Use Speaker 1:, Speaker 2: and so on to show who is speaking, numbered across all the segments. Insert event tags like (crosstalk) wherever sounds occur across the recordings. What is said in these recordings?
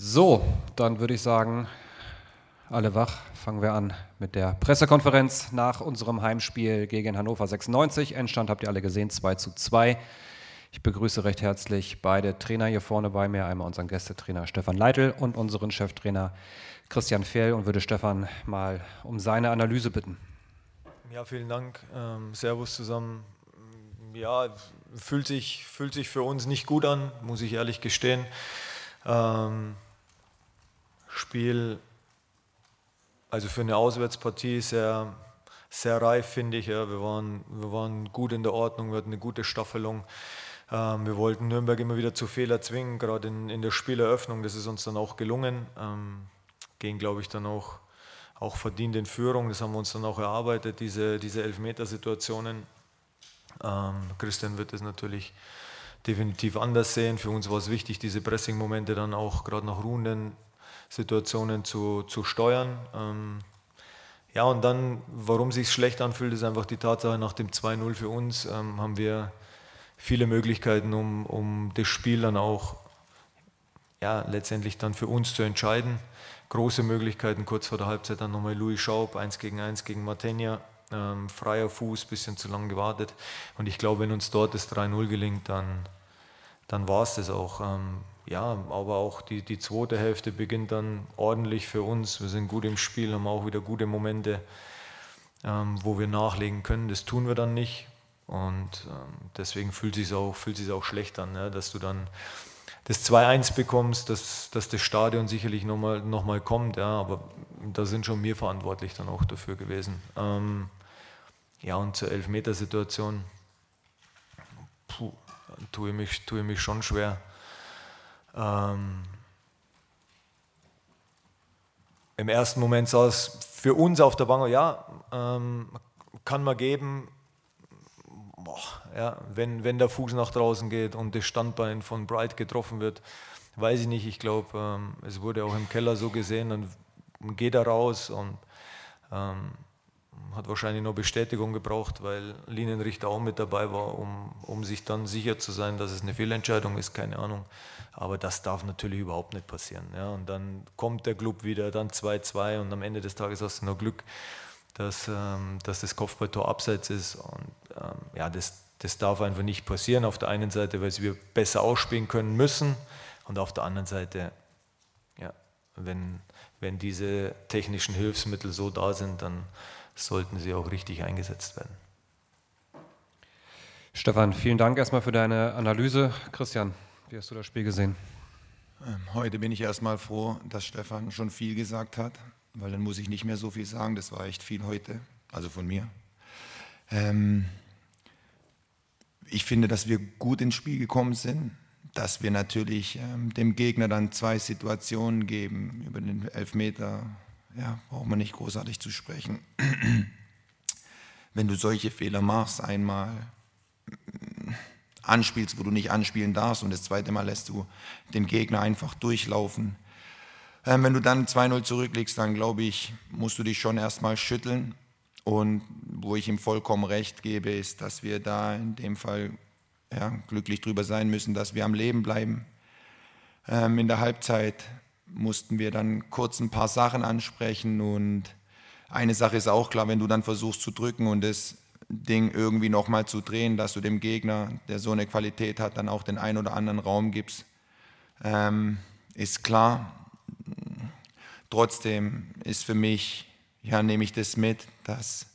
Speaker 1: So, dann würde ich sagen, alle wach, fangen wir an mit der Pressekonferenz nach unserem Heimspiel gegen Hannover 96. Endstand habt ihr alle gesehen, 2 zu 2. Ich begrüße recht herzlich beide Trainer hier vorne bei mir, einmal unseren Gästetrainer Stefan Leitl und unseren Cheftrainer Christian Fehl und würde Stefan mal um seine Analyse bitten.
Speaker 2: Ja, vielen Dank. Ähm, servus zusammen. Ja, fühlt sich, fühlt sich für uns nicht gut an, muss ich ehrlich gestehen. Ähm, Spiel, also für eine Auswärtspartie sehr, sehr reif, finde ich. Ja. Wir, waren, wir waren gut in der Ordnung, wir hatten eine gute Staffelung. Ähm, wir wollten Nürnberg immer wieder zu Fehler zwingen, gerade in, in der Spieleröffnung. Das ist uns dann auch gelungen. Ähm, gehen, glaube ich, dann auch, auch verdient in Führung. Das haben wir uns dann auch erarbeitet, diese, diese Elfmetersituationen. Ähm, Christian wird das natürlich definitiv anders sehen. Für uns war es wichtig, diese Pressing-Momente dann auch gerade nach ruhenden Situationen zu, zu steuern. Ähm, ja, und dann, warum sich schlecht anfühlt, ist einfach die Tatsache, nach dem 2-0 für uns ähm, haben wir viele Möglichkeiten, um, um das Spiel dann auch ja, letztendlich dann für uns zu entscheiden. Große Möglichkeiten, kurz vor der Halbzeit dann nochmal Louis Schaub, 1 gegen 1 gegen Martenia, ähm, freier Fuß, bisschen zu lang gewartet. Und ich glaube, wenn uns dort das 3-0 gelingt, dann, dann war es das auch. Ähm, ja, aber auch die, die zweite Hälfte beginnt dann ordentlich für uns. Wir sind gut im Spiel, haben auch wieder gute Momente, ähm, wo wir nachlegen können. Das tun wir dann nicht. Und ähm, deswegen fühlt es sich auch, auch schlecht an, ja, dass du dann das 2-1 bekommst, dass, dass das Stadion sicherlich nochmal noch mal kommt. Ja, aber da sind schon wir verantwortlich dann auch dafür gewesen. Ähm, ja, und zur Elfmetersituation puh, tue, ich mich, tue ich mich schon schwer. Ähm, Im ersten Moment sah es für uns auf der Bank, ja, ähm, kann man geben, boah, ja, wenn, wenn der Fuß nach draußen geht und das Standbein von Bright getroffen wird, weiß ich nicht. Ich glaube, ähm, es wurde auch im Keller so gesehen, dann geht er raus und ähm, hat wahrscheinlich noch Bestätigung gebraucht, weil Linienrichter auch mit dabei war, um, um sich dann sicher zu sein, dass es eine Fehlentscheidung ist, keine Ahnung. Aber das darf natürlich überhaupt nicht passieren. Ja. Und dann kommt der Club wieder, dann 2-2 und am Ende des Tages hast du noch Glück, dass, ähm, dass das Kopfballtor abseits ist. Und ähm, ja, das, das darf einfach nicht passieren. Auf der einen Seite, weil wir besser ausspielen können müssen und auf der anderen Seite, ja, wenn, wenn diese technischen Hilfsmittel so da sind, dann sollten sie auch richtig eingesetzt werden.
Speaker 1: Stefan, vielen Dank erstmal für deine Analyse. Christian, wie hast du das Spiel gesehen?
Speaker 3: Ähm, heute bin ich erstmal froh, dass Stefan schon viel gesagt hat, weil dann muss ich nicht mehr so viel sagen. Das war echt viel heute, also von mir. Ähm, ich finde, dass wir gut ins Spiel gekommen sind, dass wir natürlich ähm, dem Gegner dann zwei Situationen geben über den Elfmeter ja, braucht man nicht großartig zu sprechen. Wenn du solche Fehler machst, einmal anspielst, wo du nicht anspielen darfst und das zweite Mal lässt du den Gegner einfach durchlaufen. Ähm, wenn du dann 2-0 zurücklegst, dann glaube ich, musst du dich schon erstmal schütteln. Und wo ich ihm vollkommen recht gebe, ist, dass wir da in dem Fall ja, glücklich drüber sein müssen, dass wir am Leben bleiben. Ähm, in der Halbzeit mussten wir dann kurz ein paar Sachen ansprechen und eine Sache ist auch klar, wenn du dann versuchst zu drücken und das Ding irgendwie nochmal zu drehen, dass du dem Gegner, der so eine Qualität hat, dann auch den einen oder anderen Raum gibst, ähm, ist klar. Trotzdem ist für mich, ja, nehme ich das mit, dass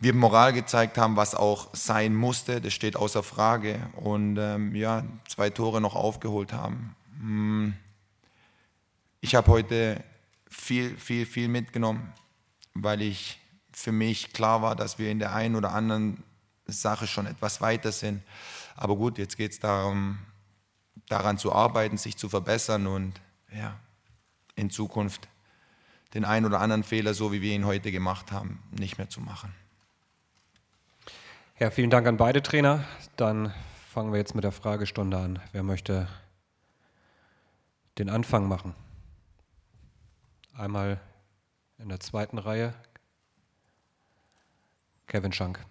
Speaker 3: wir Moral gezeigt haben, was auch sein musste, das steht außer Frage und ähm, ja, zwei Tore noch aufgeholt haben. Hm ich habe heute viel, viel, viel mitgenommen, weil ich für mich klar war, dass wir in der einen oder anderen Sache schon etwas weiter sind. Aber gut, jetzt geht es darum, daran zu arbeiten, sich zu verbessern und ja, in Zukunft den einen oder anderen Fehler, so wie wir ihn heute gemacht haben, nicht mehr zu machen.
Speaker 1: Ja, vielen Dank an beide Trainer. Dann fangen wir jetzt mit der Fragestunde an. Wer möchte den Anfang machen? Einmal in der zweiten Reihe Kevin Schank.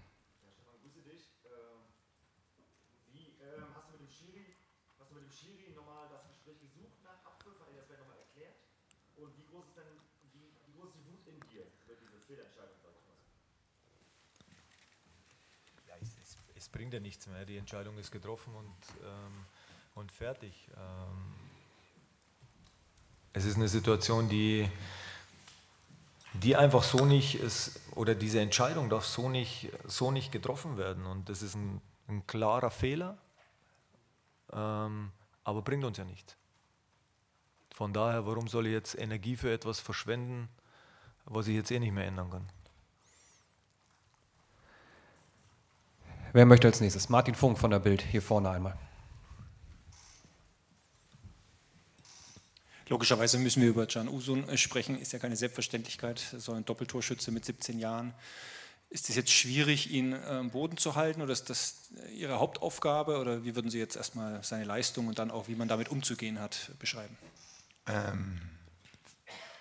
Speaker 2: Bringt ja nichts mehr. Die Entscheidung ist getroffen und, ähm, und fertig. Ähm, es ist eine Situation, die, die einfach so nicht ist, oder diese Entscheidung darf so nicht, so nicht getroffen werden. Und das ist ein, ein klarer Fehler, ähm, aber bringt uns ja nichts. Von daher, warum soll ich jetzt Energie für etwas verschwenden, was ich jetzt eh nicht mehr ändern kann?
Speaker 1: Wer möchte als nächstes? Martin Funk von der Bild, hier vorne einmal.
Speaker 4: Logischerweise müssen wir über Can Usun äh, sprechen, ist ja keine Selbstverständlichkeit, so ein Doppeltorschütze mit 17 Jahren. Ist es jetzt schwierig, ihn am Boden zu halten oder ist das äh, Ihre Hauptaufgabe oder wie würden Sie jetzt erstmal seine Leistung und dann auch, wie man damit umzugehen hat, beschreiben? Ähm,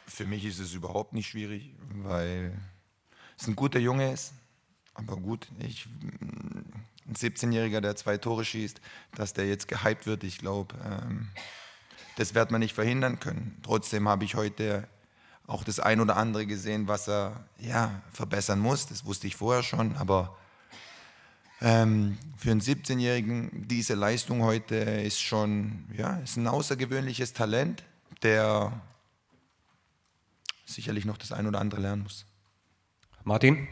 Speaker 3: für mich ist es überhaupt nicht schwierig, weil es ein guter Junge ist. Aber gut, ich, ein 17-Jähriger, der zwei Tore schießt, dass der jetzt gehypt wird, ich glaube, ähm, das wird man nicht verhindern können. Trotzdem habe ich heute auch das ein oder andere gesehen, was er ja, verbessern muss. Das wusste ich vorher schon, aber ähm, für einen 17-Jährigen diese Leistung heute ist schon ja, ist ein außergewöhnliches Talent, der sicherlich noch das ein oder andere lernen muss.
Speaker 1: Martin?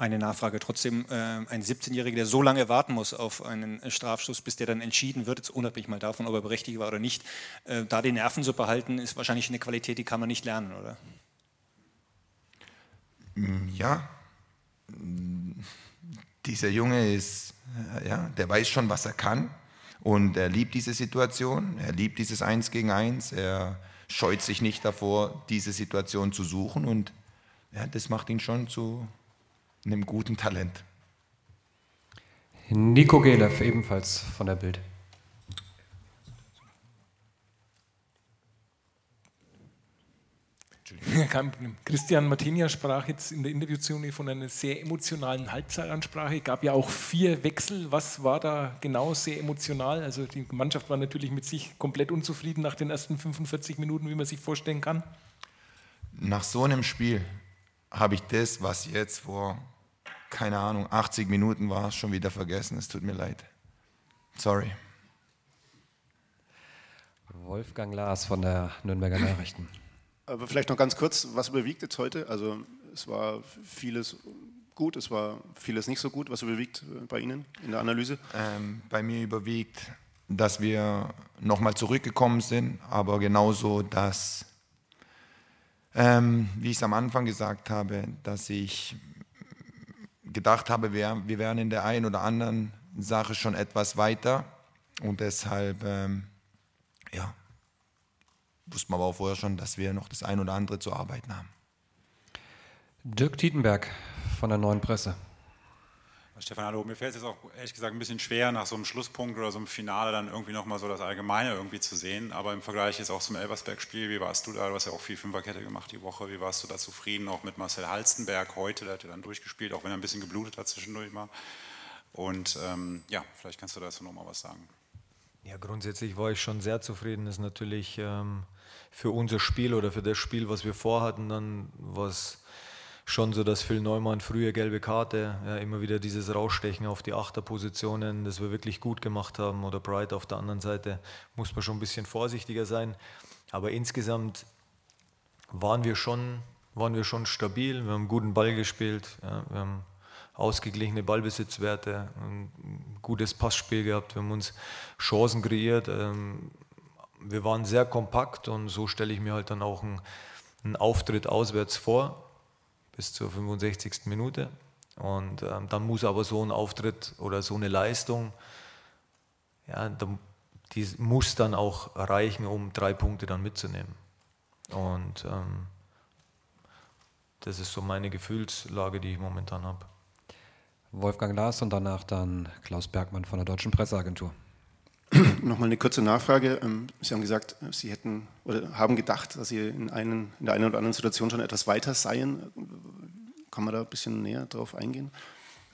Speaker 4: Eine Nachfrage trotzdem. Äh, ein 17-Jähriger, der so lange warten muss auf einen Strafschuss, bis der dann entschieden wird, jetzt unabhängig mal davon, ob er berechtigt war oder nicht, äh, da die Nerven zu behalten, ist wahrscheinlich eine Qualität, die kann man nicht lernen, oder?
Speaker 3: Mm, ja, dieser Junge ist, äh, ja, der weiß schon, was er kann und er liebt diese Situation, er liebt dieses Eins gegen Eins, er scheut sich nicht davor, diese Situation zu suchen und ja, das macht ihn schon zu einem guten Talent.
Speaker 1: Nico Gelev, ebenfalls von der Bild.
Speaker 5: Christian Martinia sprach jetzt in der Interviewzone von einer sehr emotionalen Halbzeitansprache. Es gab ja auch vier Wechsel. Was war da genau sehr emotional? Also die Mannschaft war natürlich mit sich komplett unzufrieden nach den ersten 45 Minuten, wie man sich vorstellen kann.
Speaker 3: Nach so einem Spiel habe ich das, was jetzt vor, keine Ahnung, 80 Minuten war, schon wieder vergessen. Es tut mir leid. Sorry.
Speaker 1: Wolfgang Lars von der Nürnberger Nachrichten.
Speaker 6: Aber vielleicht noch ganz kurz, was überwiegt jetzt heute? Also es war vieles gut, es war vieles nicht so gut. Was überwiegt äh, bei Ihnen in der Analyse?
Speaker 3: Ähm, bei mir überwiegt, dass wir nochmal zurückgekommen sind, aber genauso, dass ähm, wie ich es am Anfang gesagt habe, dass ich gedacht habe, wir, wir wären in der einen oder anderen Sache schon etwas weiter und deshalb ähm, ja, wussten wir aber auch vorher schon, dass wir noch das ein oder andere zu arbeiten haben.
Speaker 1: Dirk Tietenberg von der Neuen Presse.
Speaker 7: Stefan, hallo. Mir fällt es jetzt auch ehrlich gesagt ein bisschen schwer, nach so einem Schlusspunkt oder so einem Finale dann irgendwie nochmal so das Allgemeine irgendwie zu sehen. Aber im Vergleich jetzt auch zum Elversberg-Spiel, wie warst du da? Du hast ja auch viel Fünferkette gemacht die Woche. Wie warst du da zufrieden? Auch mit Marcel Halstenberg heute, der hat ja dann durchgespielt, auch wenn er ein bisschen geblutet hat zwischendurch mal. Und ähm, ja, vielleicht kannst du dazu nochmal was sagen.
Speaker 2: Ja, grundsätzlich war ich schon sehr zufrieden. Das ist natürlich ähm, für unser Spiel oder für das Spiel, was wir vorhatten, dann was schon so, dass Phil Neumann frühe gelbe Karte, ja, immer wieder dieses Rausstechen auf die Achterpositionen, das wir wirklich gut gemacht haben, oder Bright auf der anderen Seite, muss man schon ein bisschen vorsichtiger sein. Aber insgesamt waren wir schon, waren wir schon stabil, wir haben guten Ball gespielt, ja, wir haben ausgeglichene Ballbesitzwerte, ein gutes Passspiel gehabt, wir haben uns Chancen kreiert. Ähm, wir waren sehr kompakt und so stelle ich mir halt dann auch einen, einen Auftritt auswärts vor bis zur 65. Minute. Und ähm, dann muss aber so ein Auftritt oder so eine Leistung, ja, die muss dann auch reichen, um drei Punkte dann mitzunehmen. Und ähm, das ist so meine Gefühlslage, die ich momentan habe.
Speaker 1: Wolfgang Lars und danach dann Klaus Bergmann von der Deutschen Presseagentur. (clears throat)
Speaker 6: Nochmal eine kurze Nachfrage. Ähm, Sie haben gesagt, Sie hätten oder haben gedacht, dass Sie in, einen, in der einen oder anderen Situation schon etwas weiter seien. Kann man da ein bisschen näher drauf eingehen?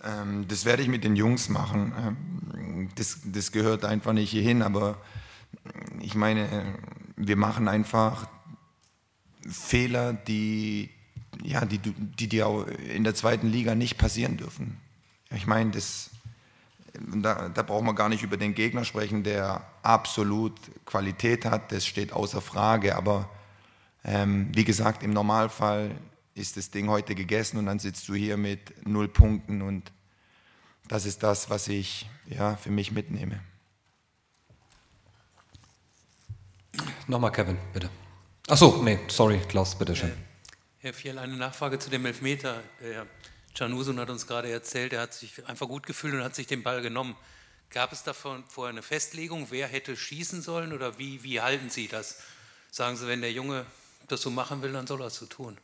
Speaker 3: Ähm, das werde ich mit den Jungs machen. Ähm, das, das gehört einfach nicht hierhin, aber ich meine, wir machen einfach Fehler, die, ja, die, die dir in der zweiten Liga nicht passieren dürfen. Ich meine, das, da, da braucht man gar nicht über den Gegner sprechen, der absolut Qualität hat, das steht außer Frage. Aber ähm, wie gesagt, im Normalfall ist das Ding heute gegessen und dann sitzt du hier mit null Punkten und das ist das, was ich ja, für mich mitnehme.
Speaker 1: Nochmal Kevin, bitte. Achso, nee, sorry, Klaus, bitteschön.
Speaker 8: Herr Fiel, eine Nachfrage zu dem Elfmeter. Der Canusun hat uns gerade erzählt, er hat sich einfach gut gefühlt und hat sich den Ball genommen. Gab es davon vorher eine Festlegung, wer hätte schießen sollen oder wie, wie halten Sie das? Sagen Sie, wenn der Junge das so machen will, dann soll er es so tun.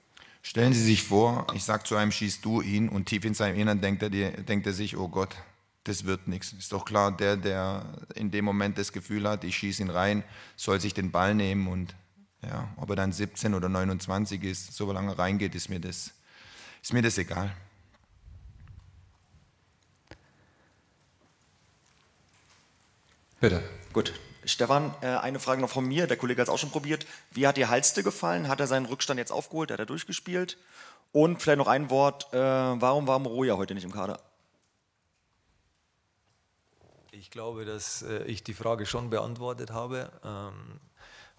Speaker 3: Stellen Sie sich vor, ich sage zu einem, schießt du ihn und tief in seinem Innern denkt er, denkt er sich, oh Gott, das wird nichts. Ist doch klar, der, der in dem Moment das Gefühl hat, ich schieße ihn rein, soll sich den Ball nehmen und ja, ob er dann 17 oder 29 ist, so lange reingeht, ist mir das, ist mir das egal.
Speaker 1: Bitte.
Speaker 9: Gut. Stefan, äh, eine Frage noch von mir. Der Kollege hat es auch schon probiert. Wie hat dir Halste gefallen? Hat er seinen Rückstand jetzt aufgeholt? Hat er durchgespielt? Und vielleicht noch ein Wort. Äh, warum war Moroja heute nicht im Kader?
Speaker 2: Ich glaube, dass äh, ich die Frage schon beantwortet habe. Ähm,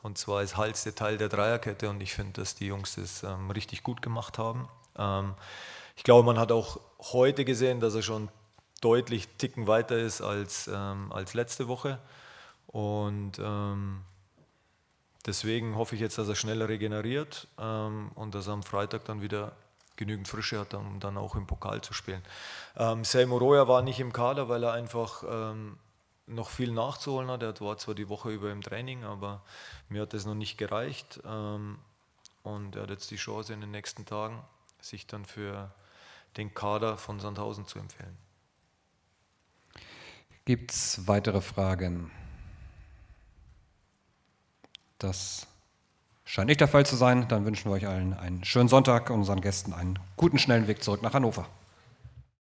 Speaker 2: und zwar ist Halste Teil der Dreierkette und ich finde, dass die Jungs das ähm, richtig gut gemacht haben. Ähm, ich glaube, man hat auch heute gesehen, dass er schon deutlich ticken weiter ist als, ähm, als letzte Woche. Und ähm, deswegen hoffe ich jetzt, dass er schneller regeneriert ähm, und dass er am Freitag dann wieder genügend Frische hat, um dann auch im Pokal zu spielen. Ähm, Selmo Roya war nicht im Kader, weil er einfach ähm, noch viel nachzuholen hat. Er war zwar die Woche über im Training, aber mir hat das noch nicht gereicht. Ähm, und er hat jetzt die Chance in den nächsten Tagen, sich dann für den Kader von Sandhausen zu empfehlen.
Speaker 1: Gibt es weitere Fragen? Das scheint nicht der Fall zu sein. Dann wünschen wir euch allen einen schönen Sonntag und unseren Gästen einen guten, schnellen Weg zurück nach Hannover.